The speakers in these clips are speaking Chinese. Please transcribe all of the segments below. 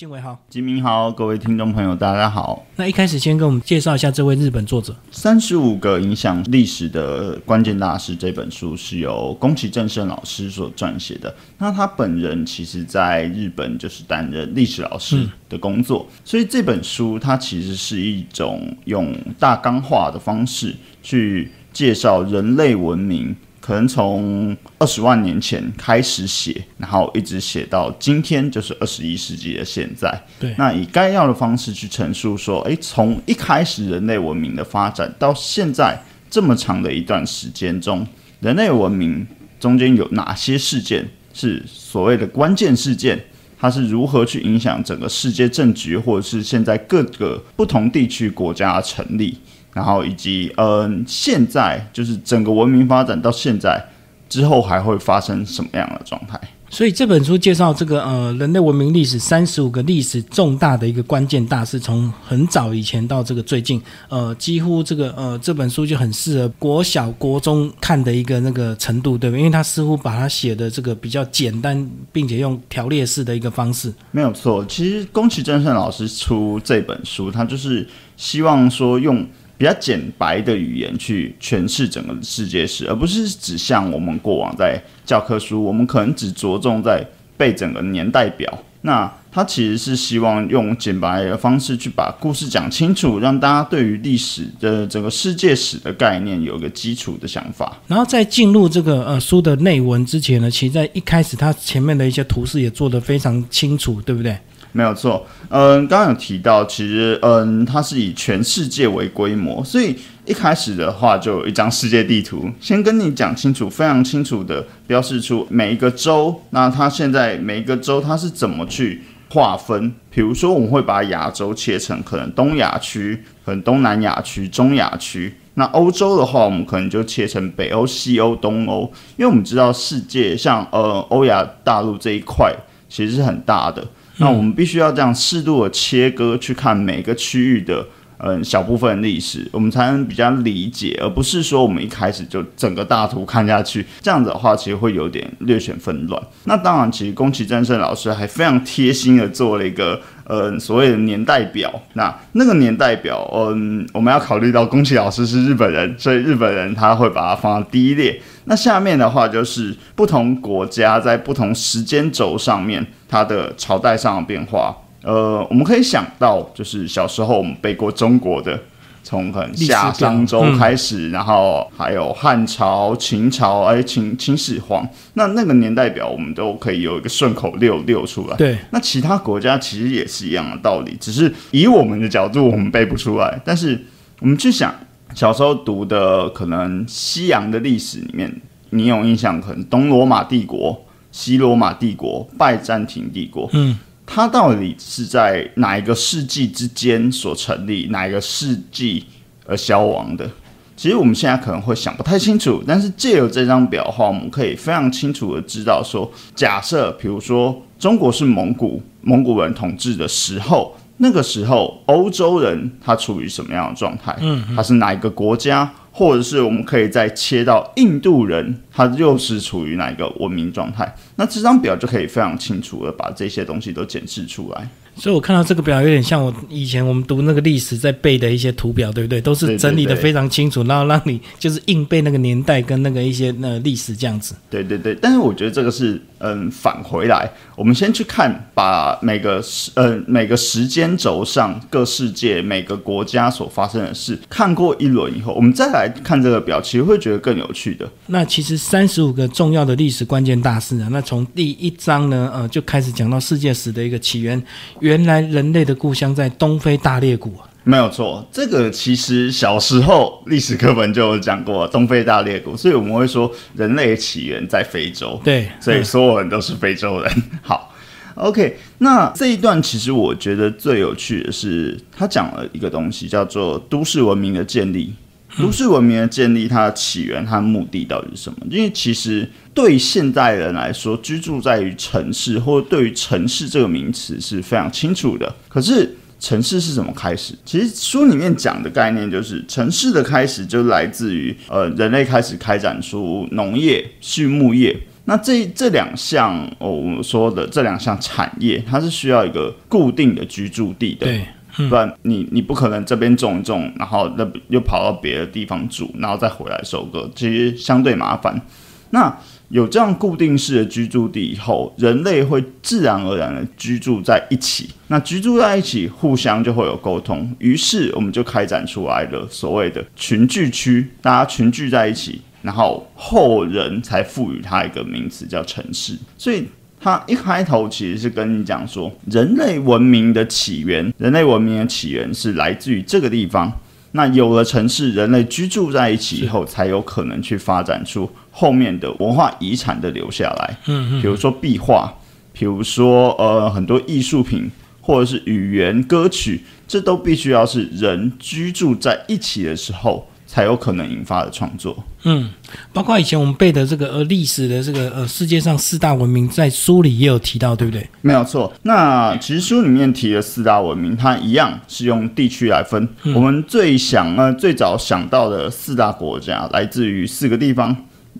金伟好，吉明好，各位听众朋友，大家好。那一开始先跟我们介绍一下这位日本作者。三十五个影响历史的关键大师这本书是由宫崎正胜老师所撰写的。那他本人其实在日本就是担任历史老师的工作，所以这本书它其实是一种用大纲化的方式去介绍人类文明。可能从二十万年前开始写，然后一直写到今天，就是二十一世纪的现在。对，那以概要的方式去陈述说，诶，从一开始人类文明的发展到现在这么长的一段时间中，人类文明中间有哪些事件是所谓的关键事件？它是如何去影响整个世界政局，或者是现在各个不同地区国家的成立？然后以及嗯，现在就是整个文明发展到现在之后，还会发生什么样的状态？所以这本书介绍这个呃人类文明历史三十五个历史重大的一个关键大事，从很早以前到这个最近，呃，几乎这个呃这本书就很适合国小国中看的一个那个程度，对吧？因为他似乎把它写的这个比较简单，并且用条列式的一个方式。没有错，其实宫崎正胜老师出这本书，他就是希望说用。比较简白的语言去诠释整个世界史，而不是只像我们过往在教科书，我们可能只着重在背整个年代表。那他其实是希望用简白的方式去把故事讲清楚，让大家对于历史的整个世界史的概念有一个基础的想法。然后在进入这个呃书的内文之前呢，其实在一开始他前面的一些图示也做得非常清楚，对不对？没有错，嗯，刚刚有提到，其实，嗯，它是以全世界为规模，所以一开始的话就有一张世界地图，先跟你讲清楚，非常清楚的标示出每一个州，那它现在每一个州它是怎么去划分？比如说，我们会把亚洲切成可能东亚区、可能东南亚区、中亚区，那欧洲的话，我们可能就切成北欧、西欧、东欧，因为我们知道世界像呃欧亚大陆这一块其实是很大的。那我们必须要这样适度的切割去看每个区域的嗯小部分历史，我们才能比较理解，而不是说我们一开始就整个大图看下去，这样子的话其实会有点略显纷乱。那当然，其实宫崎正胜老师还非常贴心的做了一个嗯所谓的年代表。那那个年代表，嗯，我们要考虑到宫崎老师是日本人，所以日本人他会把它放到第一列。那下面的话就是不同国家在不同时间轴上面它的朝代上的变化。呃，我们可以想到，就是小时候我们背过中国的，从可能夏商周开始，然后还有汉朝、秦朝，哎，秦秦始皇。那那个年代表我们都可以有一个顺口溜溜出来。对，那其他国家其实也是一样的道理，只是以我们的角度我们背不出来，但是我们去想。小时候读的可能西洋的历史里面，你有印象？可能东罗马帝国、西罗马帝国、拜占庭帝国，嗯，它到底是在哪一个世纪之间所成立，哪一个世纪而消亡的？其实我们现在可能会想不太清楚，但是借由这张表的话，我们可以非常清楚的知道说，假设比如说中国是蒙古蒙古人统治的时候。那个时候，欧洲人他处于什么样的状态？嗯，他是哪一个国家？或者是我们可以再切到印度人，他又是处于哪一个文明状态？那这张表就可以非常清楚的把这些东西都检视出来。所以我看到这个表有点像我以前我们读那个历史在背的一些图表，对不对？都是整理的非常清楚，然后让你就是硬背那个年代跟那个一些那历史这样子。对对对，但是我觉得这个是嗯返回来，我们先去看把每个时呃每个时间轴上各世界每个国家所发生的事看过一轮以后，我们再来看这个表，其实会觉得更有趣的。那其实三十五个重要的历史关键大事啊，那从第一章呢呃就开始讲到世界史的一个起源。原来人类的故乡在东非大裂谷啊，没有错。这个其实小时候历史课本就有讲过东非大裂谷，所以我们会说人类起源在非洲。对，所以所有人都是非洲人。好，OK。那这一段其实我觉得最有趣的是，他讲了一个东西叫做都市文明的建立。都市文明的建立，它的起源、它的目的到底是什么？因为其实对现代人来说，居住在于城市，或者对于城市这个名词是非常清楚的。可是城市是怎么开始？其实书里面讲的概念就是，城市的开始就来自于呃人类开始开展出农业、畜牧业。那这这两项哦，我们说的这两项产业，它是需要一个固定的居住地的。对，不然你你不可能这边种一种，然后那又跑到别的地方住，然后再回来收割，其实相对麻烦。那有这样固定式的居住地以后，人类会自然而然的居住在一起。那居住在一起，互相就会有沟通。于是我们就开展出来了所谓的群聚区，大家群聚在一起，然后后人才赋予它一个名词叫城市。所以它一开头其实是跟你讲说，人类文明的起源，人类文明的起源是来自于这个地方。那有了城市，人类居住在一起以后，才有可能去发展出后面的文化遗产的留下来。嗯嗯，比如说壁画，比如说呃很多艺术品，或者是语言歌曲，这都必须要是人居住在一起的时候。才有可能引发的创作。嗯，包括以前我们背的这个呃历史的这个呃世界上四大文明，在书里也有提到，对不对？没有错。那其实书里面提的四大文明，它一样是用地区来分。我们最想呃最早想到的四大国家，来自于四个地方，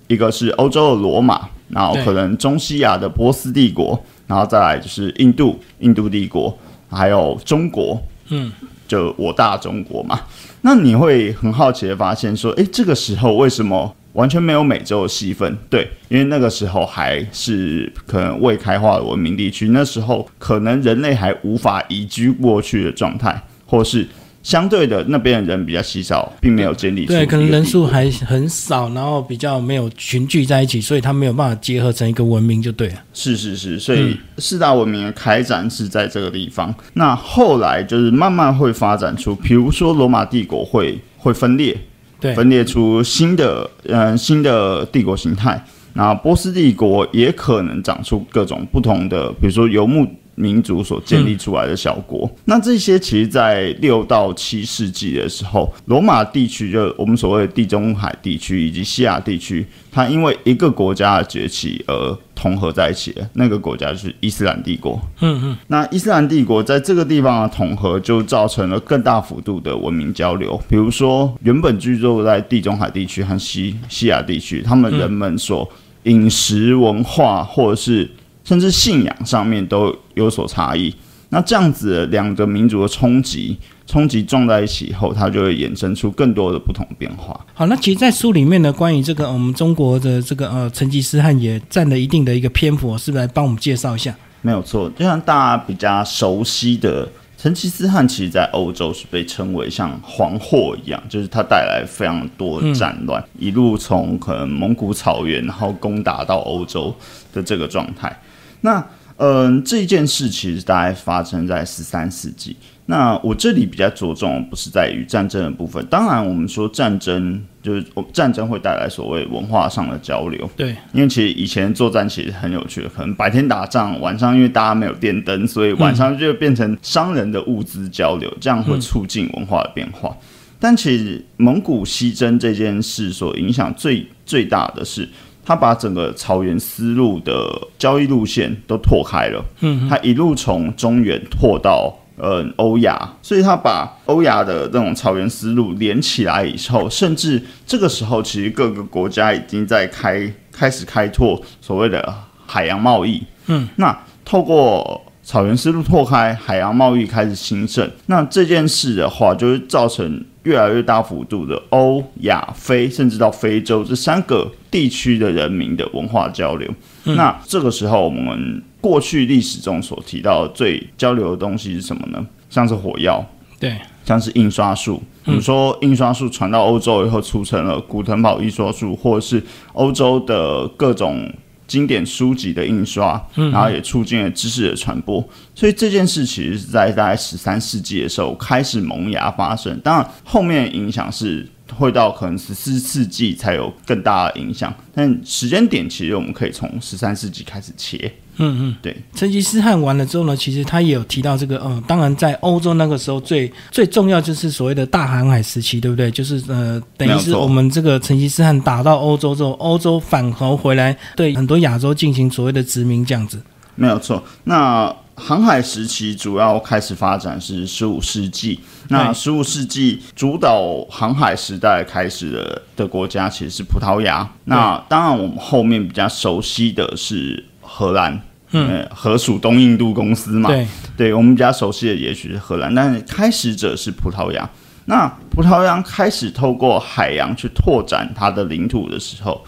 一个是欧洲的罗马，然后可能中西亚的波斯帝国，然后再来就是印度印度帝国，还有中国。嗯。就我大中国嘛，那你会很好奇的发现说，诶，这个时候为什么完全没有美洲的戏份？对，因为那个时候还是可能未开化的文明地区，那时候可能人类还无法移居过去的状态，或是。相对的，那边的人比较稀少，并没有建立对，可能人数还很少，然后比较没有群聚在一起，所以他没有办法结合成一个文明，就对了。是是是，所以四大文明的开展是在这个地方。那后来就是慢慢会发展出，比如说罗马帝国会会分裂，对，分裂出新的嗯新的帝国形态。那波斯帝国也可能长出各种不同的，比如说游牧。民族所建立出来的小国，那这些其实，在六到七世纪的时候，罗马地区就我们所谓的地中海地区以及西亚地区，它因为一个国家的崛起而统合在一起了。那个国家就是伊斯兰帝国。嗯嗯，那伊斯兰帝国在这个地方的统合，就造成了更大幅度的文明交流。比如说，原本居住在地中海地区和西西亚地区，他们人们所饮食文化或者是。甚至信仰上面都有所差异，那这样子两个民族的冲击，冲击撞在一起以后，它就会衍生出更多的不同变化。好，那其实，在书里面呢，关于这个我们中国的这个呃成吉思汗也占了一定的一个篇幅，是不是来帮我们介绍一下？没有错，就像大家比较熟悉的成吉思汗，其实在欧洲是被称为像黄祸一样，就是他带来非常多战乱，一路从可能蒙古草原，然后攻打到欧洲的这个状态。那嗯，这件事其实大概发生在十三世纪。那我这里比较着重不是在于战争的部分，当然我们说战争就是战争会带来所谓文化上的交流。对，因为其实以前作战其实很有趣的，可能白天打仗，晚上因为大家没有电灯，所以晚上就变成商人的物资交流，这样会促进文化的变化。但其实蒙古西征这件事所影响最最大的是。他把整个草原丝路的交易路线都拓开了，嗯，他一路从中原拓到呃欧亚，所以他把欧亚的这种草原丝路连起来以后，甚至这个时候，其实各个国家已经在开开始开拓所谓的海洋贸易，嗯，那透过草原丝路拓开，海洋贸易开始兴盛，那这件事的话，就是造成。越来越大幅度的欧亚非，甚至到非洲这三个地区的人民的文化交流。那这个时候，我们过去历史中所提到最交流的东西是什么呢？像是火药，对，像是印刷术。比如说，印刷术传到欧洲以后，促成了古腾堡印刷术，或者是欧洲的各种。经典书籍的印刷，然后也促进了知识的传播，所以这件事其实是在大概十三世纪的时候开始萌芽发生。当然，后面影响是。会到可能十四世纪才有更大的影响，但时间点其实我们可以从十三世纪开始切。嗯嗯，对。成吉思汗完了之后呢，其实他也有提到这个，嗯，当然在欧洲那个时候最最重要就是所谓的大航海时期，对不对？就是呃，等于是我们这个成吉思汗打到欧洲之后，欧洲反头回来对很多亚洲进行所谓的殖民这样子。没有错。那航海时期主要开始发展是十五世纪。那十五世纪主导航海时代开始的的国家其实是葡萄牙。那当然，我们后面比较熟悉的是荷兰，嗯，荷属东印度公司嘛。对，对我们比较熟悉的也许是荷兰，但是开始者是葡萄牙。那葡萄牙开始透过海洋去拓展它的领土的时候，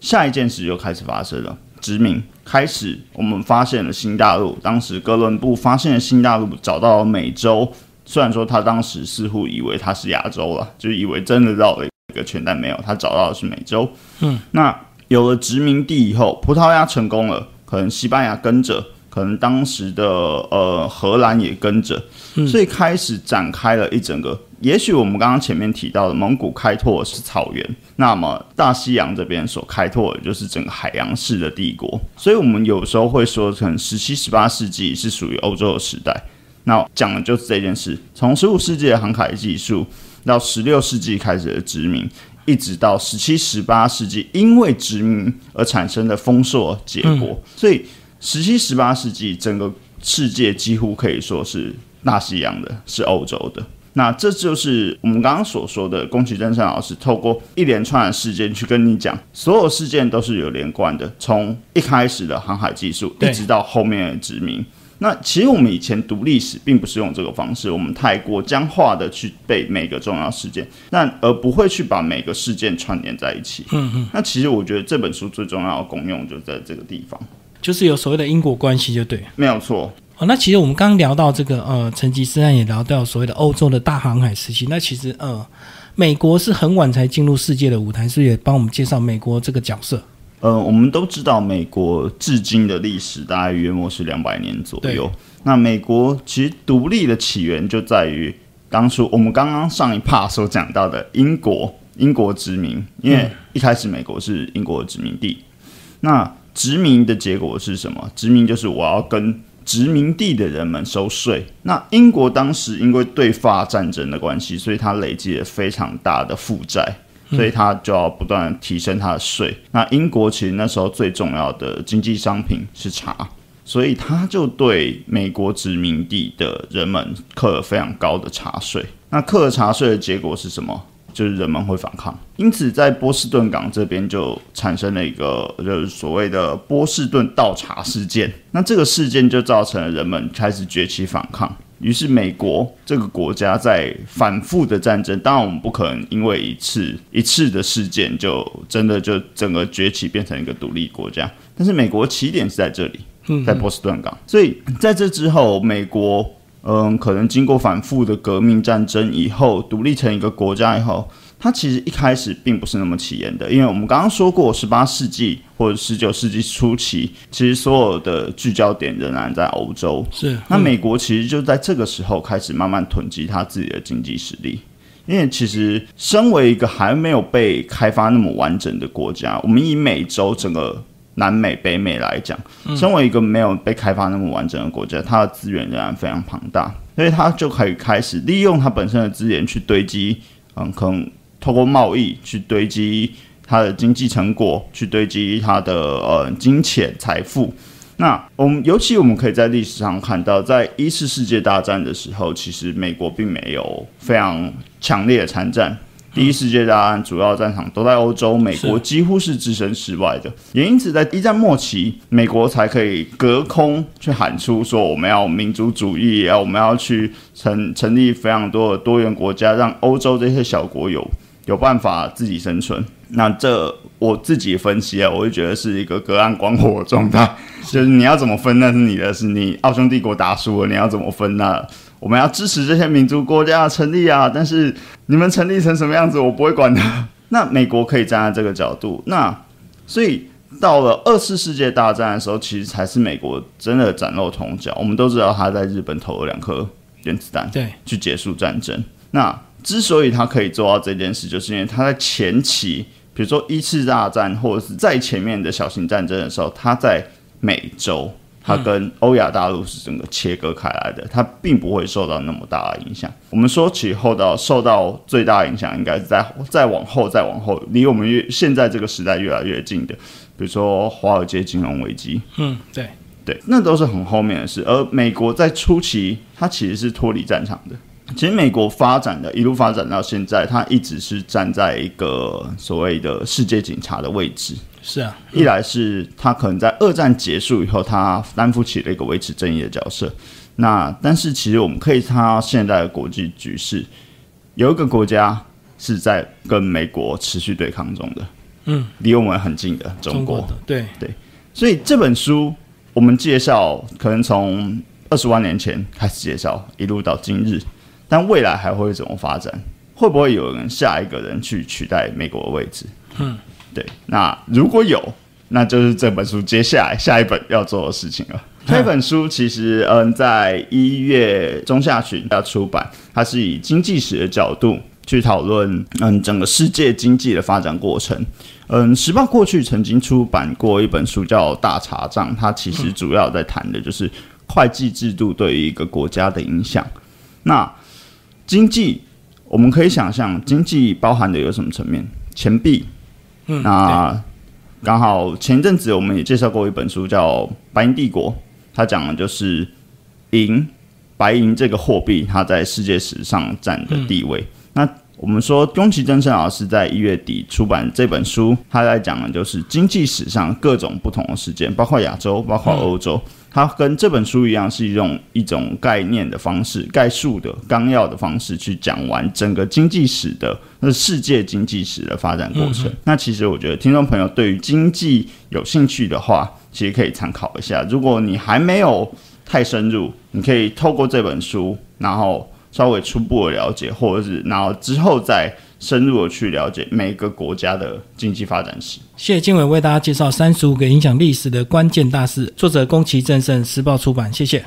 下一件事就开始发生了。殖民开始，我们发现了新大陆。当时哥伦布发现了新大陆，找到了美洲。虽然说他当时似乎以为他是亚洲了，就以为真的绕了一个圈，但没有，他找到的是美洲。嗯，那有了殖民地以后，葡萄牙成功了，可能西班牙跟着，可能当时的呃荷兰也跟着，所以开始展开了一整个。也许我们刚刚前面提到的蒙古开拓是草原，那么大西洋这边所开拓的就是整个海洋式的帝国，所以我们有时候会说成十七、十八世纪是属于欧洲的时代。那讲的就是这件事，从十五世纪的航海技术到十六世纪开始的殖民，一直到十七、十八世纪因为殖民而产生的丰硕结果。所以十七、十八世纪整个世界几乎可以说是大西洋的，是欧洲的。那这就是我们刚刚所说的，宫崎真山老师透过一连串的事件去跟你讲，所有事件都是有连贯的，从一开始的航海技术，一直到后面的殖民。那其实我们以前读历史，并不是用这个方式，我们太过僵化的去背每个重要事件，但而不会去把每个事件串联在一起。嗯嗯。那其实我觉得这本书最重要的功用就在这个地方，就是有所谓的因果关系，就对，没有错。哦，那其实我们刚刚聊到这个呃，成吉思汗也聊到所谓的欧洲的大航海时期。那其实呃，美国是很晚才进入世界的舞台，是也帮我们介绍美国这个角色。呃，我们都知道美国至今的历史大概约莫是两百年左右。那美国其实独立的起源就在于当初我们刚刚上一 part 所讲到的英国英国殖民，因为一开始美国是英国的殖民地。那殖民的结果是什么？殖民就是我要跟殖民地的人们收税。那英国当时因为对法战争的关系，所以它累积了非常大的负债，所以它就要不断提升它的税。那英国其实那时候最重要的经济商品是茶，所以他就对美国殖民地的人们课了非常高的茶税。那课了茶税的结果是什么？就是人们会反抗，因此在波士顿港这边就产生了一个就是所谓的波士顿倒茶事件。那这个事件就造成了人们开始崛起反抗，于是美国这个国家在反复的战争。当然，我们不可能因为一次一次的事件就真的就整个崛起变成一个独立国家。但是美国起点是在这里，在波士顿港。所以在这之后，美国。嗯，可能经过反复的革命战争以后，独立成一个国家以后，它其实一开始并不是那么起眼的。因为我们刚刚说过，十八世纪或者十九世纪初期，其实所有的聚焦点仍然在欧洲。是，那美国其实就在这个时候开始慢慢囤积它自己的经济实力。因为其实身为一个还没有被开发那么完整的国家，我们以美洲整个。南美、北美来讲，身为一个没有被开发那么完整的国家，它的资源仍然非常庞大，所以它就可以开始利用它本身的资源去堆积，嗯，可能透过贸易去堆积它的经济成果，去堆积它的呃金钱财富。那我们尤其我们可以在历史上看到，在一次世界大战的时候，其实美国并没有非常强烈的参战。第一世界大战主要战场都在欧洲，美国几乎是置身事外的，也因此在一战末期，美国才可以隔空去喊出说我们要民族主义，要我们要去成成立非常多的多元国家，让欧洲这些小国有有办法自己生存。那这我自己分析啊，我就觉得是一个隔岸观火的状态，就是你要怎么分那是你的事，你奥匈帝国打输了，你要怎么分那？我们要支持这些民族国家的成立啊！但是你们成立成什么样子，我不会管的。那美国可以站在这个角度，那所以到了二次世界大战的时候，其实才是美国真的崭露头角。我们都知道他在日本投了两颗原子弹，对，去结束战争。那之所以他可以做到这件事，就是因为他在前期，比如说一次大战或者是在前面的小型战争的时候，他在美洲。它跟欧亚大陆是整个切割开来的，它并不会受到那么大的影响。我们说起后到受到最大影响，应该是在再往后、再往后，离我们越现在这个时代越来越近的，比如说华尔街金融危机。嗯，对对，那都是很后面的事。而美国在初期，它其实是脱离战场的。其实美国发展的一路发展到现在，它一直是站在一个所谓的世界警察的位置。是啊，一来是他可能在二战结束以后，他担负起了一个维持正义的角色。那但是其实我们可以看到现在的国际局势，有一个国家是在跟美国持续对抗中的，嗯，离我们很近的中国。中国的对，所以这本书我们介绍，可能从二十万年前开始介绍，一路到今日，但未来还会怎么发展？会不会有人下一个人去取代美国的位置？嗯，对。那如果有，那就是这本书接下来下一本要做的事情了。这本书其实，嗯，在一月中下旬要出版，它是以经济史的角度去讨论，嗯，整个世界经济的发展过程。嗯，时报过去曾经出版过一本书叫《大查账》，它其实主要在谈的就是会计制度对于一个国家的影响。那经济，我们可以想象，经济包含的有什么层面？钱币。嗯，那刚好前一阵子我们也介绍过一本书叫《白银帝国》，它讲的就是银、白银这个货币它在世界史上占的地位。那我们说，宫崎真生老师在一月底出版这本书，他在讲的就是经济史上各种不同的事件，包括亚洲，包括欧洲。它跟这本书一样，是一种一种概念的方式、概述的纲要的方式去讲完整个经济史的那世界经济史的发展过程。那其实我觉得，听众朋友对于经济有兴趣的话，其实可以参考一下。如果你还没有太深入，你可以透过这本书，然后稍微初步的了解，或者是然后之后再深入的去了解每个国家的经济发展史。谢谢经纬为大家介绍三十五个影响历史的关键大事，作者宫崎正胜，时报出版，谢谢。